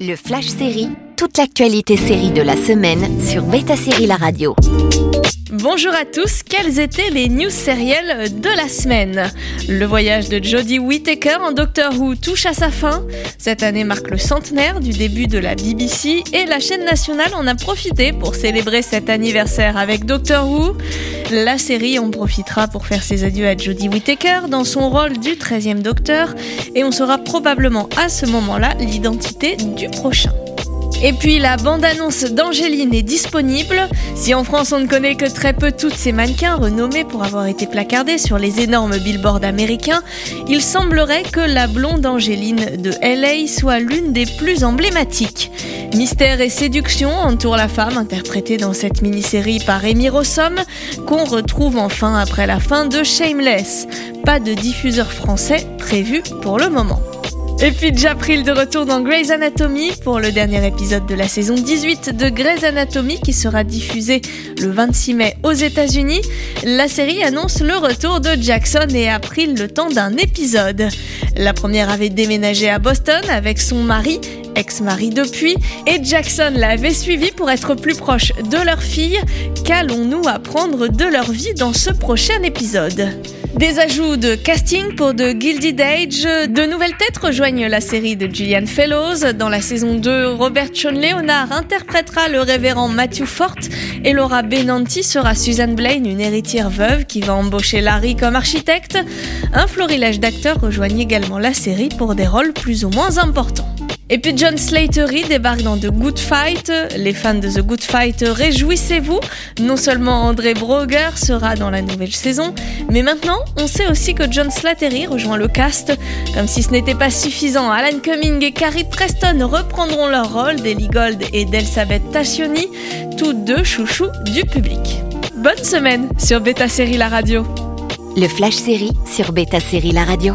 Le Flash Série, toute l'actualité série de la semaine sur Beta Série La Radio. Bonjour à tous, quelles étaient les news sérielles de la semaine? Le voyage de Jodie Whittaker en Doctor Who touche à sa fin. Cette année marque le centenaire du début de la BBC et la chaîne nationale en a profité pour célébrer cet anniversaire avec Doctor Who. La série en profitera pour faire ses adieux à Jodie Whittaker dans son rôle du 13e Docteur et on saura probablement à ce moment-là l'identité du prochain. Et puis la bande-annonce d'Angéline est disponible. Si en France on ne connaît que très peu toutes ces mannequins renommés pour avoir été placardés sur les énormes billboards américains, il semblerait que la blonde Angéline de LA soit l'une des plus emblématiques. Mystère et séduction entourent la femme interprétée dans cette mini-série par Amy Rossum qu'on retrouve enfin après la fin de Shameless. Pas de diffuseur français prévu pour le moment. Et puis Japril de retour dans Grey's Anatomy pour le dernier épisode de la saison 18 de Grey's Anatomy qui sera diffusé le 26 mai aux États-Unis. La série annonce le retour de Jackson et April le temps d'un épisode. La première avait déménagé à Boston avec son mari ex-mari depuis, et Jackson l'avait suivi pour être plus proche de leur fille. Qu'allons-nous apprendre de leur vie dans ce prochain épisode? Des ajouts de casting pour The Gilded Age, de nouvelles têtes rejoignent la série de Gillian Fellows. Dans la saison 2, Robert Sean Leonard interprétera le révérend Matthew Fort et Laura Benanti sera Susan Blaine, une héritière veuve qui va embaucher Larry comme architecte. Un florilège d'acteurs rejoignent également la série pour des rôles plus ou moins importants. Et puis John Slatery débarque dans The Good Fight. Les fans de The Good Fight, réjouissez-vous. Non seulement André Broger sera dans la nouvelle saison, mais maintenant on sait aussi que John Slatery rejoint le cast. Comme si ce n'était pas suffisant, Alan Cumming et Carrie Preston reprendront leur rôle d'Ellie Gold et d'Elsabeth Tassioni, toutes deux chouchous du public. Bonne semaine sur Beta Série La Radio. Le Flash Série sur Beta Série La Radio.